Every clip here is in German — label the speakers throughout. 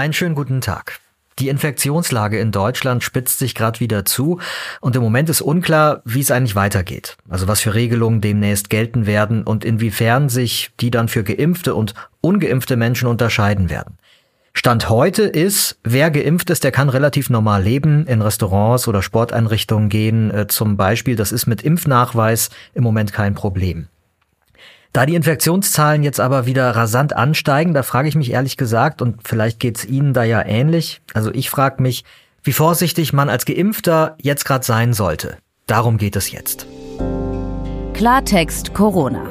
Speaker 1: Einen schönen guten Tag. Die Infektionslage in Deutschland spitzt sich gerade wieder zu und im Moment ist unklar, wie es eigentlich weitergeht. Also was für Regelungen demnächst gelten werden und inwiefern sich die dann für geimpfte und ungeimpfte Menschen unterscheiden werden. Stand heute ist, wer geimpft ist, der kann relativ normal leben, in Restaurants oder Sporteinrichtungen gehen, äh, zum Beispiel. Das ist mit Impfnachweis im Moment kein Problem. Da die Infektionszahlen jetzt aber wieder rasant ansteigen, da frage ich mich ehrlich gesagt, und vielleicht geht's Ihnen da ja ähnlich, also ich frage mich, wie vorsichtig man als Geimpfter jetzt gerade sein sollte. Darum geht es jetzt.
Speaker 2: Klartext Corona.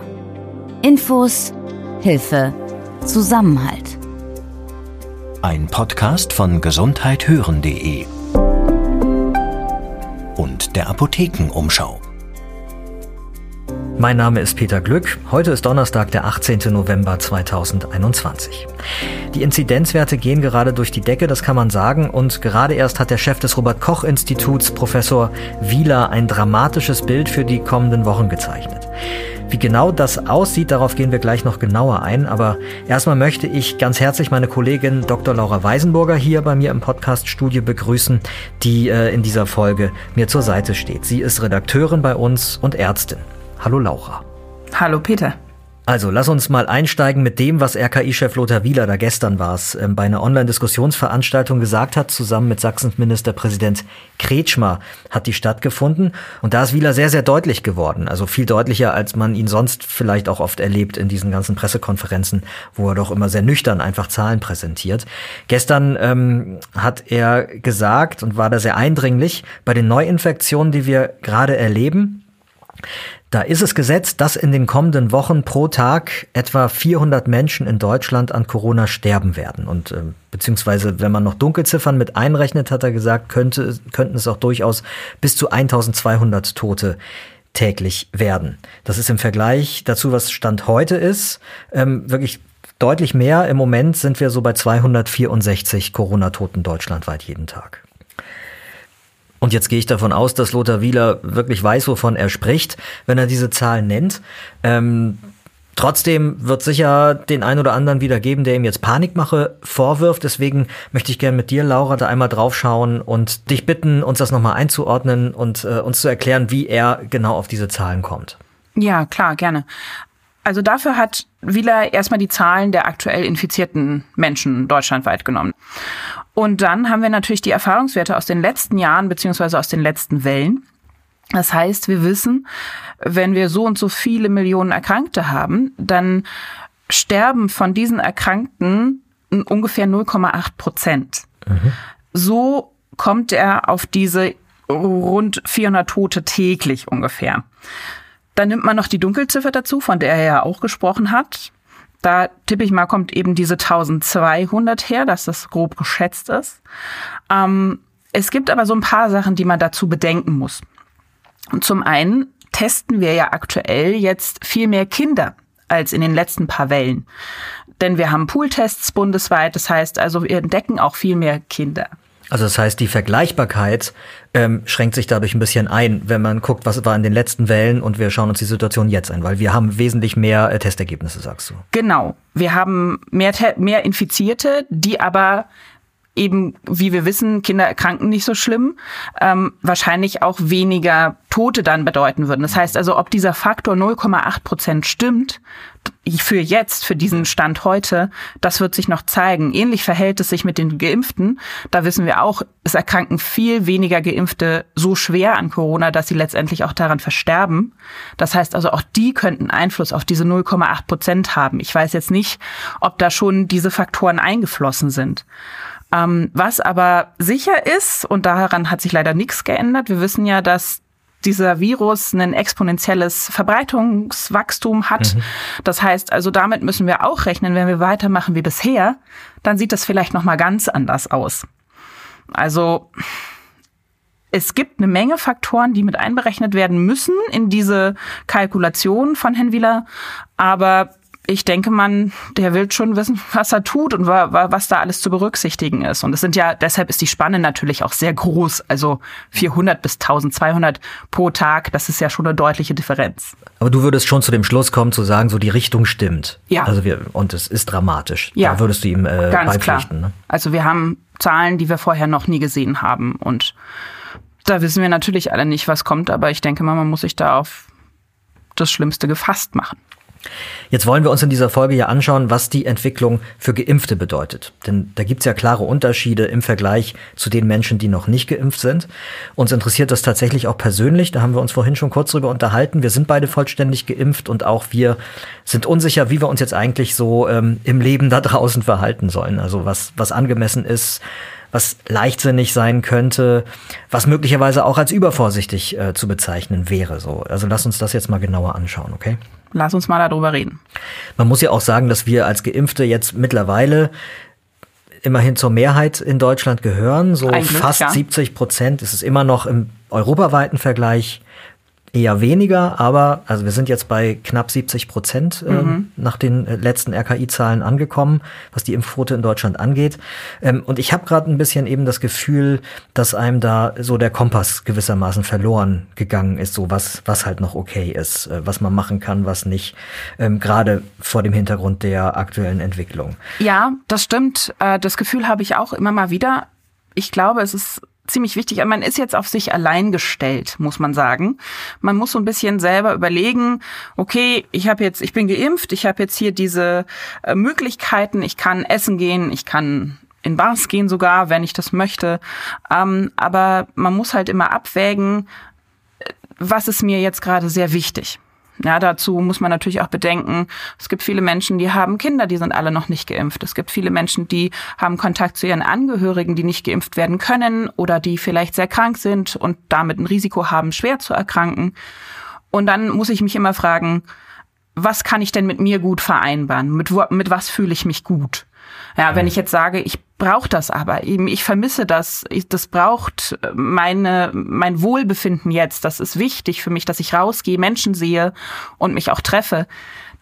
Speaker 2: Infos, Hilfe, Zusammenhalt.
Speaker 3: Ein Podcast von gesundheithören.de und der Apothekenumschau.
Speaker 1: Mein Name ist Peter Glück. Heute ist Donnerstag, der 18. November 2021. Die Inzidenzwerte gehen gerade durch die Decke, das kann man sagen. Und gerade erst hat der Chef des Robert Koch Instituts, Professor Wieler, ein dramatisches Bild für die kommenden Wochen gezeichnet. Wie genau das aussieht, darauf gehen wir gleich noch genauer ein. Aber erstmal möchte ich ganz herzlich meine Kollegin Dr. Laura Weisenburger hier bei mir im Podcast-Studio begrüßen, die äh, in dieser Folge mir zur Seite steht. Sie ist Redakteurin bei uns und Ärztin. Hallo Laura.
Speaker 4: Hallo Peter.
Speaker 1: Also, lass uns mal einsteigen mit dem, was RKI-Chef Lothar Wieler da gestern war es, ähm, bei einer Online-Diskussionsveranstaltung gesagt hat, zusammen mit Sachsens Ministerpräsident Kretschmer hat die stattgefunden. Und da ist Wieler sehr, sehr deutlich geworden. Also viel deutlicher, als man ihn sonst vielleicht auch oft erlebt in diesen ganzen Pressekonferenzen, wo er doch immer sehr nüchtern einfach Zahlen präsentiert. Gestern ähm, hat er gesagt und war da sehr eindringlich, bei den Neuinfektionen, die wir gerade erleben, da ist es gesetzt, dass in den kommenden Wochen pro Tag etwa 400 Menschen in Deutschland an Corona sterben werden. Und äh, beziehungsweise, wenn man noch Dunkelziffern mit einrechnet, hat er gesagt, könnte, könnten es auch durchaus bis zu 1200 Tote täglich werden. Das ist im Vergleich dazu, was Stand heute ist, ähm, wirklich deutlich mehr. Im Moment sind wir so bei 264 Corona-Toten deutschlandweit jeden Tag. Und jetzt gehe ich davon aus, dass Lothar Wieler wirklich weiß, wovon er spricht, wenn er diese Zahlen nennt. Ähm, trotzdem wird sicher den einen oder anderen wieder geben, der ihm jetzt Panikmache vorwirft. Deswegen möchte ich gerne mit dir, Laura, da einmal draufschauen und dich bitten, uns das nochmal einzuordnen und äh, uns zu erklären, wie er genau auf diese Zahlen kommt.
Speaker 4: Ja, klar, gerne. Also dafür hat Wieler erstmal die Zahlen der aktuell infizierten Menschen deutschlandweit genommen. Und dann haben wir natürlich die Erfahrungswerte aus den letzten Jahren beziehungsweise aus den letzten Wellen. Das heißt, wir wissen, wenn wir so und so viele Millionen Erkrankte haben, dann sterben von diesen Erkrankten ungefähr 0,8 Prozent. Mhm. So kommt er auf diese rund 400 Tote täglich ungefähr. Dann nimmt man noch die Dunkelziffer dazu, von der er ja auch gesprochen hat. Da tippe ich mal, kommt eben diese 1200 her, dass das grob geschätzt ist. Ähm, es gibt aber so ein paar Sachen, die man dazu bedenken muss. Und zum einen testen wir ja aktuell jetzt viel mehr Kinder als in den letzten paar Wellen. Denn wir haben Pooltests bundesweit, das heißt also, wir entdecken auch viel mehr Kinder.
Speaker 1: Also das heißt, die Vergleichbarkeit ähm, schränkt sich dadurch ein bisschen ein, wenn man guckt, was war in den letzten Wellen und wir schauen uns die Situation jetzt an, weil wir haben wesentlich mehr äh, Testergebnisse, sagst du.
Speaker 4: Genau. Wir haben mehr, mehr Infizierte, die aber eben, wie wir wissen, Kinder erkranken nicht so schlimm, ähm, wahrscheinlich auch weniger Tote dann bedeuten würden. Das heißt also, ob dieser Faktor 0,8 Prozent stimmt, für jetzt, für diesen Stand heute, das wird sich noch zeigen. Ähnlich verhält es sich mit den Geimpften. Da wissen wir auch, es erkranken viel weniger Geimpfte so schwer an Corona, dass sie letztendlich auch daran versterben. Das heißt also, auch die könnten Einfluss auf diese 0,8 Prozent haben. Ich weiß jetzt nicht, ob da schon diese Faktoren eingeflossen sind. Ähm, was aber sicher ist, und daran hat sich leider nichts geändert, wir wissen ja, dass dieser Virus ein exponentielles Verbreitungswachstum hat. Mhm. Das heißt, also damit müssen wir auch rechnen, wenn wir weitermachen wie bisher, dann sieht das vielleicht noch mal ganz anders aus. Also es gibt eine Menge Faktoren, die mit einberechnet werden müssen in diese Kalkulation von Herrn Wieler, aber ich denke man, der will schon wissen, was er tut und was da alles zu berücksichtigen ist. Und es sind ja, deshalb ist die Spanne natürlich auch sehr groß. Also 400 bis 1200 pro Tag, das ist ja schon eine deutliche Differenz.
Speaker 1: Aber du würdest schon zu dem Schluss kommen, zu sagen, so die Richtung stimmt.
Speaker 4: Ja.
Speaker 1: Also wir, und es ist dramatisch.
Speaker 4: Ja.
Speaker 1: Da würdest du ihm äh,
Speaker 4: Ganz
Speaker 1: beipflichten.
Speaker 4: klar.
Speaker 1: Ne?
Speaker 4: Also wir haben Zahlen, die wir vorher noch nie gesehen haben. Und da wissen wir natürlich alle nicht, was kommt. Aber ich denke mal, man muss sich da auf das Schlimmste gefasst machen.
Speaker 1: Jetzt wollen wir uns in dieser Folge ja anschauen, was die Entwicklung für Geimpfte bedeutet. Denn da gibt's ja klare Unterschiede im Vergleich zu den Menschen, die noch nicht geimpft sind. Uns interessiert das tatsächlich auch persönlich. Da haben wir uns vorhin schon kurz drüber unterhalten. Wir sind beide vollständig geimpft und auch wir sind unsicher, wie wir uns jetzt eigentlich so ähm, im Leben da draußen verhalten sollen. Also was, was angemessen ist, was leichtsinnig sein könnte, was möglicherweise auch als übervorsichtig äh, zu bezeichnen wäre. So, also lass uns das jetzt mal genauer anschauen, okay?
Speaker 4: Lass uns mal darüber reden.
Speaker 1: Man muss ja auch sagen, dass wir als Geimpfte jetzt mittlerweile immerhin zur Mehrheit in Deutschland gehören. So
Speaker 4: Glück,
Speaker 1: fast
Speaker 4: ja.
Speaker 1: 70 Prozent ist es immer noch im europaweiten Vergleich eher weniger, aber also wir sind jetzt bei knapp 70 Prozent
Speaker 4: Mhm.
Speaker 1: ähm, nach den äh, letzten RKI-Zahlen angekommen, was die Impfquote in Deutschland angeht. Ähm, und ich habe gerade ein bisschen eben das Gefühl, dass einem da so der Kompass gewissermaßen verloren gegangen ist, so was was halt noch okay ist, äh, was man machen kann, was nicht, ähm, gerade vor dem Hintergrund der aktuellen Entwicklung.
Speaker 4: Ja, das stimmt. Äh, Das Gefühl habe ich auch immer mal wieder. Ich glaube, es ist ziemlich wichtig. Man ist jetzt auf sich allein gestellt, muss man sagen. Man muss so ein bisschen selber überlegen, okay, ich habe jetzt, ich bin geimpft, ich habe jetzt hier diese äh, Möglichkeiten, ich kann essen gehen, ich kann in Bars gehen sogar, wenn ich das möchte. Ähm, aber man muss halt immer abwägen, äh, was ist mir jetzt gerade sehr wichtig. Ja, dazu muss man natürlich auch bedenken, es gibt viele Menschen, die haben Kinder, die sind alle noch nicht geimpft. Es gibt viele Menschen, die haben Kontakt zu ihren Angehörigen, die nicht geimpft werden können oder die vielleicht sehr krank sind und damit ein Risiko haben, schwer zu erkranken. Und dann muss ich mich immer fragen, was kann ich denn mit mir gut vereinbaren? Mit, wo, mit was fühle ich mich gut? Ja, wenn ich jetzt sage, ich brauche das aber, ich vermisse das, ich, das braucht meine mein Wohlbefinden jetzt, das ist wichtig für mich, dass ich rausgehe, Menschen sehe und mich auch treffe,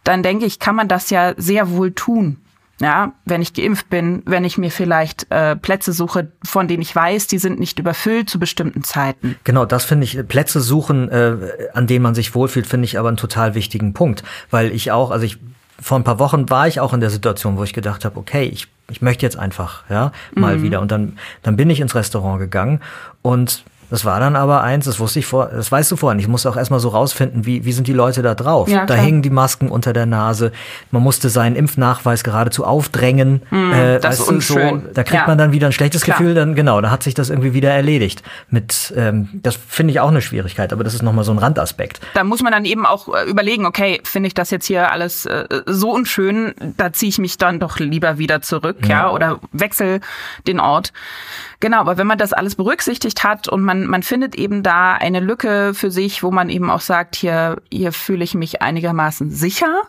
Speaker 4: dann denke ich, kann man das ja sehr wohl tun. Ja, wenn ich geimpft bin, wenn ich mir vielleicht äh, Plätze suche, von denen ich weiß, die sind nicht überfüllt zu bestimmten Zeiten.
Speaker 1: Genau, das finde ich, Plätze suchen, äh, an denen man sich wohlfühlt, finde ich aber einen total wichtigen Punkt. Weil ich auch, also ich, vor ein paar Wochen war ich auch in der Situation, wo ich gedacht habe, okay, ich, ich möchte jetzt einfach, ja, mal wieder. Und dann, dann bin ich ins Restaurant gegangen und das war dann aber eins, das wusste ich vor, das weißt du vorhin. Ich musste auch erstmal so rausfinden, wie, wie sind die Leute da drauf?
Speaker 4: Ja,
Speaker 1: da hingen die Masken unter der Nase. Man musste seinen Impfnachweis geradezu aufdrängen. äh,
Speaker 4: das ist
Speaker 1: du, so,
Speaker 4: unschön.
Speaker 1: da kriegt
Speaker 4: Ja.
Speaker 1: man dann wieder ein schlechtes
Speaker 4: Klar.
Speaker 1: Gefühl, dann genau, da hat sich das irgendwie wieder erledigt. Mit, ähm, das finde ich auch eine Schwierigkeit, aber das ist nochmal so ein Randaspekt.
Speaker 4: da muss man dann eben auch äh, überlegen, okay, finde ich das jetzt hier alles äh, so unschön, da ziehe ich mich dann doch lieber wieder zurück, ja, oder wechsel den Ort. Genau, aber wenn man das alles berücksichtigt hat und man, man findet eben da eine Lücke für sich, wo man eben auch sagt, hier, hier fühle ich mich einigermaßen sicher,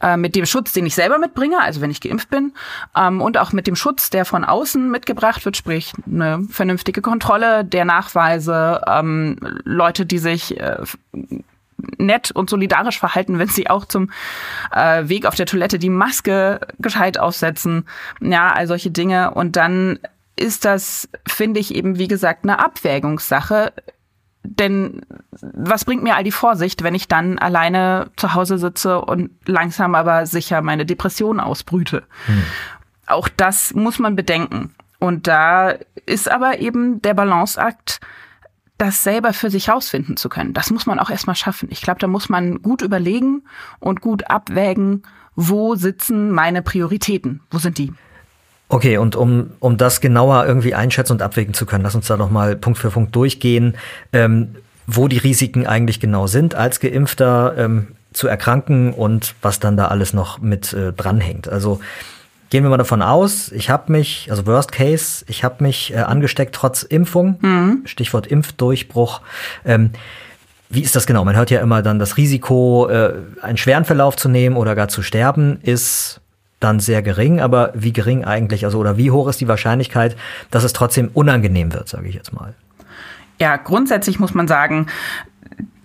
Speaker 4: äh, mit dem Schutz, den ich selber mitbringe, also wenn ich geimpft bin, ähm, und auch mit dem Schutz, der von außen mitgebracht wird, sprich eine vernünftige Kontrolle der Nachweise, ähm, Leute, die sich äh, nett und solidarisch verhalten, wenn sie auch zum äh, Weg auf der Toilette die Maske gescheit aufsetzen. Ja, all solche Dinge. Und dann ist das, finde ich, eben, wie gesagt, eine Abwägungssache. Denn was bringt mir all die Vorsicht, wenn ich dann alleine zu Hause sitze und langsam aber sicher meine Depression ausbrüte? Auch das muss man bedenken. Und da ist aber eben der Balanceakt, das selber für sich rausfinden zu können. Das muss man auch erstmal schaffen. Ich glaube, da muss man gut überlegen und gut abwägen, wo sitzen meine Prioritäten? Wo sind die?
Speaker 1: Okay, und um, um das genauer irgendwie einschätzen und abwägen zu können, lass uns da noch mal Punkt für Punkt durchgehen, ähm, wo die Risiken eigentlich genau sind, als Geimpfter ähm, zu erkranken und was dann da alles noch mit äh, dranhängt. Also gehen wir mal davon aus, ich habe mich, also Worst Case, ich habe mich äh, angesteckt trotz Impfung, Stichwort Impfdurchbruch. Ähm, wie ist das genau? Man hört ja immer dann, das Risiko, äh, einen schweren Verlauf zu nehmen oder gar zu sterben, ist dann sehr gering. Aber wie gering eigentlich, also oder wie hoch ist die Wahrscheinlichkeit, dass es trotzdem unangenehm wird, sage ich jetzt mal?
Speaker 4: Ja, grundsätzlich muss man sagen,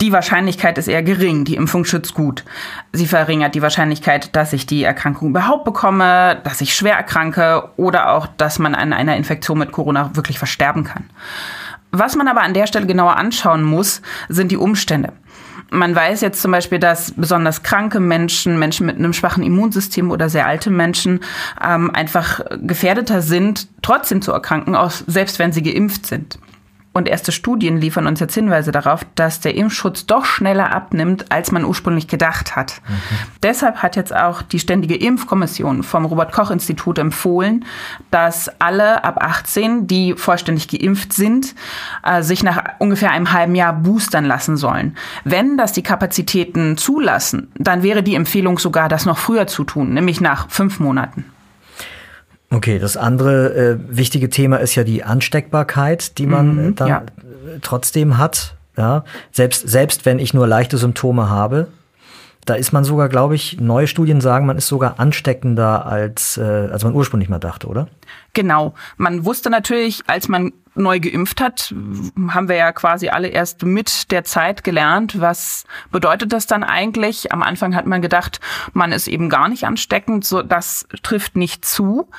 Speaker 4: Die Wahrscheinlichkeit ist eher gering. Die Impfung schützt gut. Sie verringert die Wahrscheinlichkeit, dass ich die Erkrankung überhaupt bekomme, dass ich schwer erkranke oder auch, dass man an einer Infektion mit Corona wirklich versterben kann. Was man aber an der Stelle genauer anschauen muss, sind die Umstände. Man weiß jetzt zum Beispiel, dass besonders kranke Menschen, Menschen mit einem schwachen Immunsystem oder sehr alte Menschen ähm, einfach gefährdeter sind, trotzdem zu erkranken, auch selbst wenn sie geimpft sind. Und erste Studien liefern uns jetzt Hinweise darauf, dass der Impfschutz doch schneller abnimmt, als man ursprünglich gedacht hat. Mhm. Deshalb hat jetzt auch die Ständige Impfkommission vom Robert Koch Institut empfohlen, dass alle ab 18, die vollständig geimpft sind, äh, sich nach ungefähr einem halben Jahr boostern lassen sollen. Wenn das die Kapazitäten zulassen, dann wäre die Empfehlung sogar, das noch früher zu tun, nämlich nach fünf Monaten.
Speaker 1: Okay, das andere äh, wichtige Thema ist ja die Ansteckbarkeit, die man mhm, dann ja. trotzdem hat. Ja, selbst, selbst wenn ich nur leichte Symptome habe, da ist man sogar, glaube ich, neue Studien sagen, man ist sogar ansteckender als, äh, als man ursprünglich mal dachte, oder?
Speaker 4: Genau. Man wusste natürlich, als man neu geimpft hat, haben wir ja quasi alle erst mit der Zeit gelernt, was bedeutet das dann eigentlich? Am Anfang hat man gedacht, man ist eben gar nicht ansteckend, so das trifft nicht zu.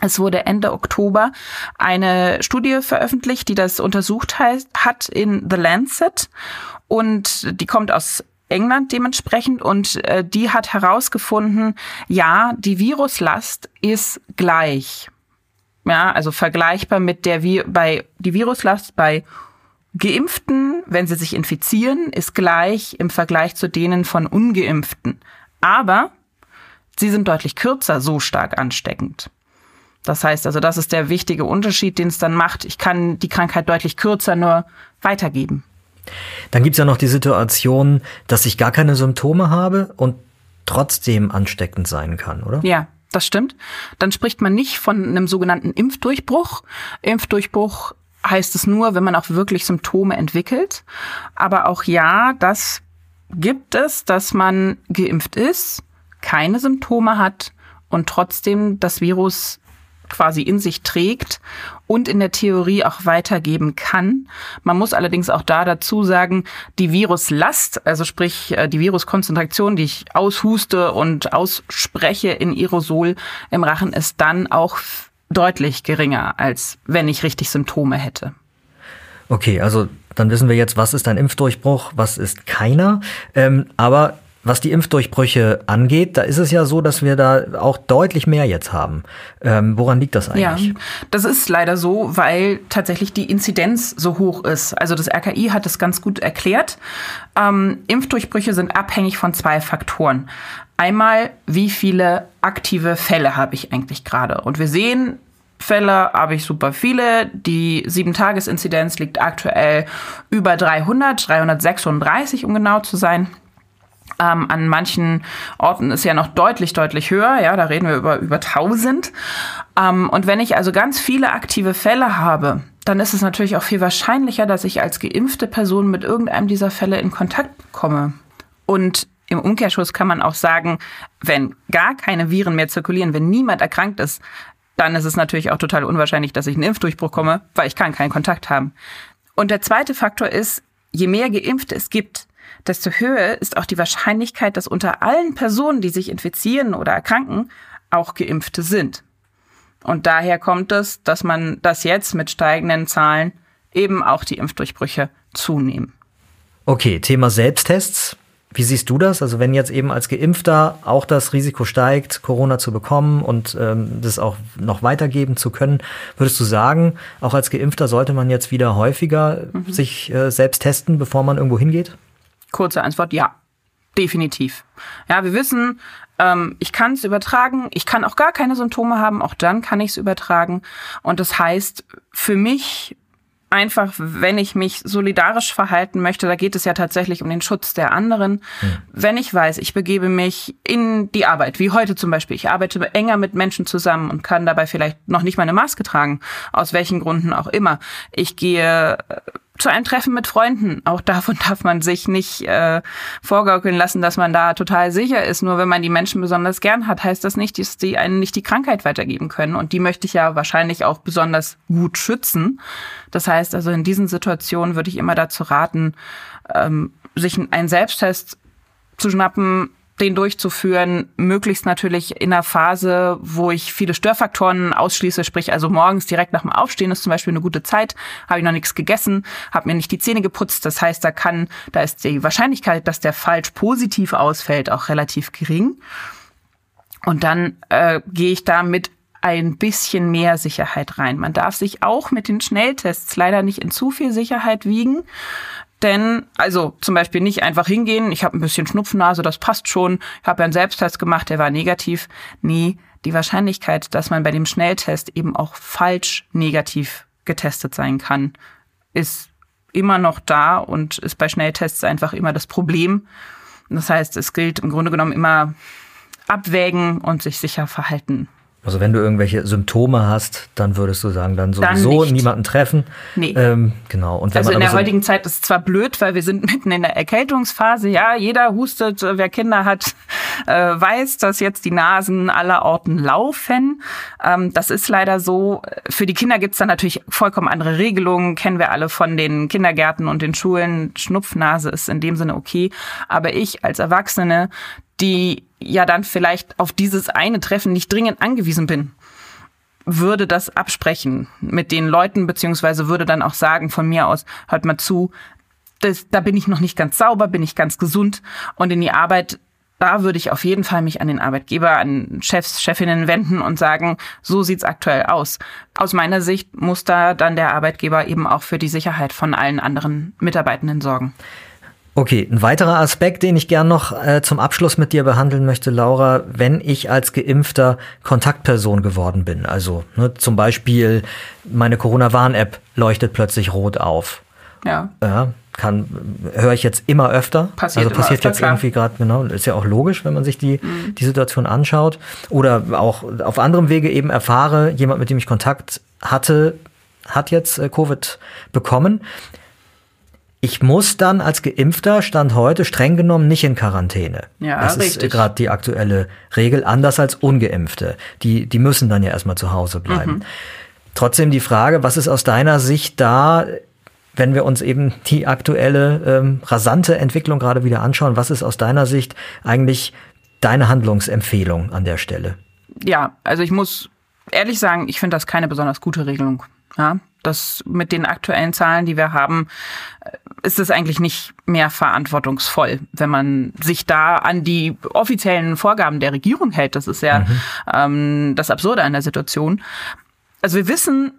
Speaker 4: Es wurde Ende Oktober eine Studie veröffentlicht, die das untersucht hat in The Lancet und die kommt aus England dementsprechend und äh, die hat herausgefunden, ja, die Viruslast ist gleich. Ja, also vergleichbar mit der wie bei die Viruslast bei Geimpften, wenn sie sich infizieren, ist gleich im Vergleich zu denen von ungeimpften. Aber sie sind deutlich kürzer so stark ansteckend. Das heißt also, das ist der wichtige Unterschied, den es dann macht. Ich kann die Krankheit deutlich kürzer nur weitergeben.
Speaker 1: Dann gibt's ja noch die Situation, dass ich gar keine Symptome habe und trotzdem ansteckend sein kann, oder?
Speaker 4: Ja, das stimmt. Dann spricht man nicht von einem sogenannten Impfdurchbruch. Impfdurchbruch heißt es nur, wenn man auch wirklich Symptome entwickelt. Aber auch ja, das gibt es, dass man geimpft ist, keine Symptome hat und trotzdem das Virus quasi in sich trägt und in der Theorie auch weitergeben kann. Man muss allerdings auch da dazu sagen, die Viruslast, also sprich äh, die Viruskonzentration, die ich aushuste und ausspreche in Aerosol im Rachen, ist dann auch deutlich geringer, als wenn ich richtig Symptome hätte.
Speaker 1: Okay, also dann wissen wir jetzt, was ist ein Impfdurchbruch, was ist keiner. Ähm, aber was die Impfdurchbrüche angeht, da ist es ja so, dass wir da auch deutlich mehr jetzt haben. Ähm, woran liegt das eigentlich?
Speaker 4: Ja, das ist leider so, weil tatsächlich die Inzidenz so hoch ist. Also das RKI hat es ganz gut erklärt. Ähm, Impfdurchbrüche sind abhängig von zwei Faktoren. Einmal, wie viele aktive Fälle habe ich eigentlich gerade? Und wir sehen, Fälle habe ich super viele. Die 7-Tages-Inzidenz liegt aktuell über 300, 336, um genau zu sein. Ähm, an manchen Orten ist ja noch deutlich, deutlich höher. Ja, da reden wir über, über 1000. Ähm, und wenn ich also ganz viele aktive Fälle habe, dann ist es natürlich auch viel wahrscheinlicher, dass ich als geimpfte Person mit irgendeinem dieser Fälle in Kontakt komme. Und im Umkehrschluss kann man auch sagen, wenn gar keine Viren mehr zirkulieren, wenn niemand erkrankt ist, dann ist es natürlich auch total unwahrscheinlich, dass ich einen Impfdurchbruch komme, weil ich kann keinen Kontakt haben. Und der zweite Faktor ist, je mehr Geimpfte es gibt, desto höher ist auch die Wahrscheinlichkeit, dass unter allen Personen, die sich infizieren oder erkranken, auch Geimpfte sind. Und daher kommt es, dass man das jetzt mit steigenden Zahlen eben auch die Impfdurchbrüche zunehmen.
Speaker 1: Okay, Thema Selbsttests. Wie siehst du das? Also wenn jetzt eben als Geimpfter auch das Risiko steigt, Corona zu bekommen und ähm, das auch noch weitergeben zu können, würdest du sagen, auch als Geimpfter sollte man jetzt wieder häufiger mhm. sich äh, selbst testen, bevor man irgendwo hingeht?
Speaker 4: Kurze Antwort, ja. Definitiv. Ja, wir wissen, ähm, ich kann es übertragen, ich kann auch gar keine Symptome haben, auch dann kann ich es übertragen. Und das heißt, für mich einfach, wenn ich mich solidarisch verhalten möchte, da geht es ja tatsächlich um den Schutz der anderen. Mhm. Wenn ich weiß, ich begebe mich in die Arbeit, wie heute zum Beispiel, ich arbeite enger mit Menschen zusammen und kann dabei vielleicht noch nicht meine Maske tragen, aus welchen Gründen auch immer. Ich gehe zu einem Treffen mit Freunden. Auch davon darf man sich nicht äh, vorgaukeln lassen, dass man da total sicher ist. Nur wenn man die Menschen besonders gern hat, heißt das nicht, dass die einen nicht die Krankheit weitergeben können. Und die möchte ich ja wahrscheinlich auch besonders gut schützen. Das heißt also, in diesen Situationen würde ich immer dazu raten, ähm, sich einen Selbsttest zu schnappen, den durchzuführen, möglichst natürlich in einer Phase, wo ich viele Störfaktoren ausschließe, sprich also morgens direkt nach dem Aufstehen ist zum Beispiel eine gute Zeit, habe ich noch nichts gegessen, habe mir nicht die Zähne geputzt, das heißt, da kann, da ist die Wahrscheinlichkeit, dass der falsch positiv ausfällt, auch relativ gering. Und dann äh, gehe ich da mit ein bisschen mehr Sicherheit rein. Man darf sich auch mit den Schnelltests leider nicht in zu viel Sicherheit wiegen. Denn, also zum Beispiel nicht einfach hingehen, ich habe ein bisschen Schnupfennase, das passt schon, ich habe ja einen Selbsttest gemacht, der war negativ. Nee, die Wahrscheinlichkeit, dass man bei dem Schnelltest eben auch falsch negativ getestet sein kann, ist immer noch da und ist bei Schnelltests einfach immer das Problem. Das heißt, es gilt im Grunde genommen immer abwägen und sich sicher verhalten.
Speaker 1: Also wenn du irgendwelche Symptome hast, dann würdest du sagen, dann sowieso dann niemanden treffen.
Speaker 4: Nee.
Speaker 1: Ähm, genau.
Speaker 4: Und wenn also man in der so heutigen Zeit ist es zwar blöd, weil wir sind mitten in der Erkältungsphase. Ja, jeder hustet, wer Kinder hat, äh, weiß, dass jetzt die Nasen aller Orten laufen. Ähm, das ist leider so. Für die Kinder gibt's dann natürlich vollkommen andere Regelungen. Kennen wir alle von den Kindergärten und den Schulen. Schnupfnase ist in dem Sinne okay. Aber ich als Erwachsene, die ja dann vielleicht auf dieses eine Treffen nicht dringend angewiesen bin, würde das absprechen mit den Leuten, beziehungsweise würde dann auch sagen von mir aus, hört mal zu, das, da bin ich noch nicht ganz sauber, bin ich ganz gesund und in die Arbeit, da würde ich auf jeden Fall mich an den Arbeitgeber, an Chefs, Chefinnen wenden und sagen, so sieht's aktuell aus. Aus meiner Sicht muss da dann der Arbeitgeber eben auch für die Sicherheit von allen anderen Mitarbeitenden sorgen.
Speaker 1: Okay, ein weiterer Aspekt, den ich gern noch äh, zum Abschluss mit dir behandeln möchte, Laura, wenn ich als Geimpfter Kontaktperson geworden bin, also ne, zum Beispiel meine Corona-Warn-App leuchtet plötzlich rot auf.
Speaker 4: Ja.
Speaker 1: Ja, kann höre ich jetzt immer öfter.
Speaker 4: Passiert
Speaker 1: also passiert
Speaker 4: öfter,
Speaker 1: jetzt irgendwie gerade genau. Ist ja auch logisch, wenn man sich die mhm. die Situation anschaut oder auch auf anderem Wege eben erfahre, jemand, mit dem ich Kontakt hatte, hat jetzt äh, Covid bekommen. Ich muss dann als Geimpfter Stand heute streng genommen nicht in Quarantäne.
Speaker 4: Ja,
Speaker 1: das
Speaker 4: richtig.
Speaker 1: ist gerade die aktuelle Regel, anders als Ungeimpfte. Die, die müssen dann ja erstmal zu Hause bleiben. Mhm. Trotzdem die Frage, was ist aus deiner Sicht da, wenn wir uns eben die aktuelle ähm, rasante Entwicklung gerade wieder anschauen, was ist aus deiner Sicht eigentlich deine Handlungsempfehlung an der Stelle?
Speaker 4: Ja, also ich muss ehrlich sagen, ich finde das keine besonders gute Regelung. Ja, das mit den aktuellen Zahlen, die wir haben, äh, ist es eigentlich nicht mehr verantwortungsvoll, wenn man sich da an die offiziellen Vorgaben der Regierung hält. Das ist ja mhm. ähm, das Absurde an der Situation. Also wir wissen,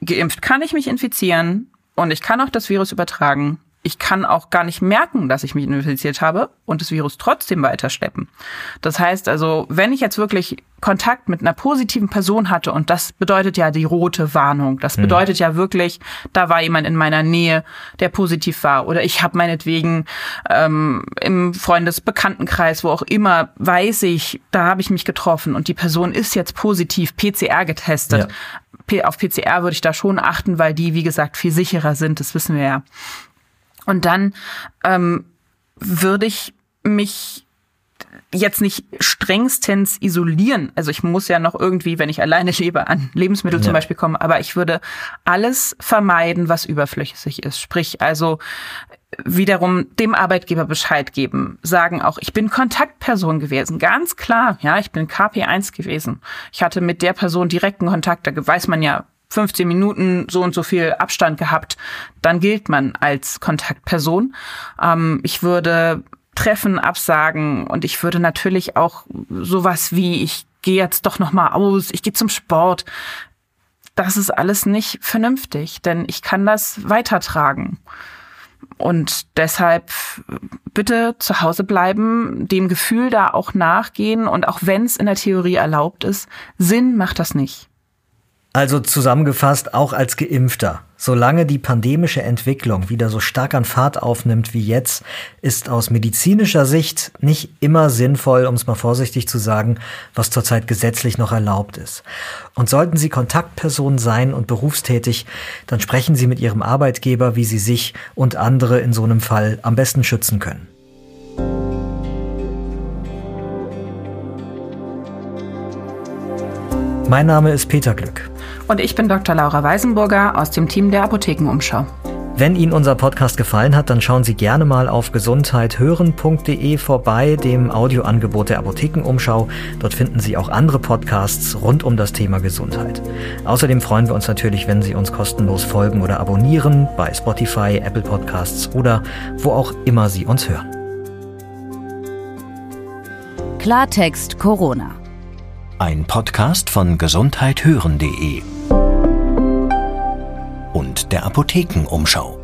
Speaker 4: geimpft kann ich mich infizieren und ich kann auch das Virus übertragen ich kann auch gar nicht merken, dass ich mich infiziert habe und das Virus trotzdem weiterschleppen. Das heißt also, wenn ich jetzt wirklich Kontakt mit einer positiven Person hatte und das bedeutet ja die rote Warnung, das mhm. bedeutet ja wirklich, da war jemand in meiner Nähe, der positiv war oder ich habe meinetwegen ähm, im Freundesbekanntenkreis, wo auch immer, weiß ich, da habe ich mich getroffen und die Person ist jetzt positiv PCR getestet. Ja. Auf PCR würde ich da schon achten, weil die, wie gesagt, viel sicherer sind, das wissen wir ja. Und dann ähm, würde ich mich jetzt nicht strengstens isolieren. Also ich muss ja noch irgendwie, wenn ich alleine lebe, an Lebensmittel ja. zum Beispiel kommen, aber ich würde alles vermeiden, was überflüssig ist. Sprich, also wiederum dem Arbeitgeber Bescheid geben, sagen auch, ich bin Kontaktperson gewesen, ganz klar, ja, ich bin KP1 gewesen. Ich hatte mit der Person direkten Kontakt, da weiß man ja, 15 Minuten so und so viel Abstand gehabt, dann gilt man als Kontaktperson. Ähm, ich würde Treffen absagen und ich würde natürlich auch sowas wie ich gehe jetzt doch noch mal aus, ich gehe zum Sport. Das ist alles nicht vernünftig, denn ich kann das weitertragen. Und deshalb bitte zu Hause bleiben, dem Gefühl da auch nachgehen und auch wenn es in der Theorie erlaubt ist, Sinn macht das nicht.
Speaker 1: Also zusammengefasst, auch als Geimpfter. Solange die pandemische Entwicklung wieder so stark an Fahrt aufnimmt wie jetzt, ist aus medizinischer Sicht nicht immer sinnvoll, um es mal vorsichtig zu sagen, was zurzeit gesetzlich noch erlaubt ist. Und sollten Sie Kontaktperson sein und berufstätig, dann sprechen Sie mit Ihrem Arbeitgeber, wie Sie sich und andere in so einem Fall am besten schützen können. Mein Name ist Peter Glück.
Speaker 4: Und ich bin Dr. Laura Weisenburger aus dem Team der Apothekenumschau.
Speaker 1: Wenn Ihnen unser Podcast gefallen hat, dann schauen Sie gerne mal auf gesundheithören.de vorbei, dem Audioangebot der Apothekenumschau. Dort finden Sie auch andere Podcasts rund um das Thema Gesundheit. Außerdem freuen wir uns natürlich, wenn Sie uns kostenlos folgen oder abonnieren bei Spotify, Apple Podcasts oder wo auch immer Sie uns hören.
Speaker 2: Klartext Corona.
Speaker 3: Ein Podcast von gesundheithören.de und der Apothekenumschau.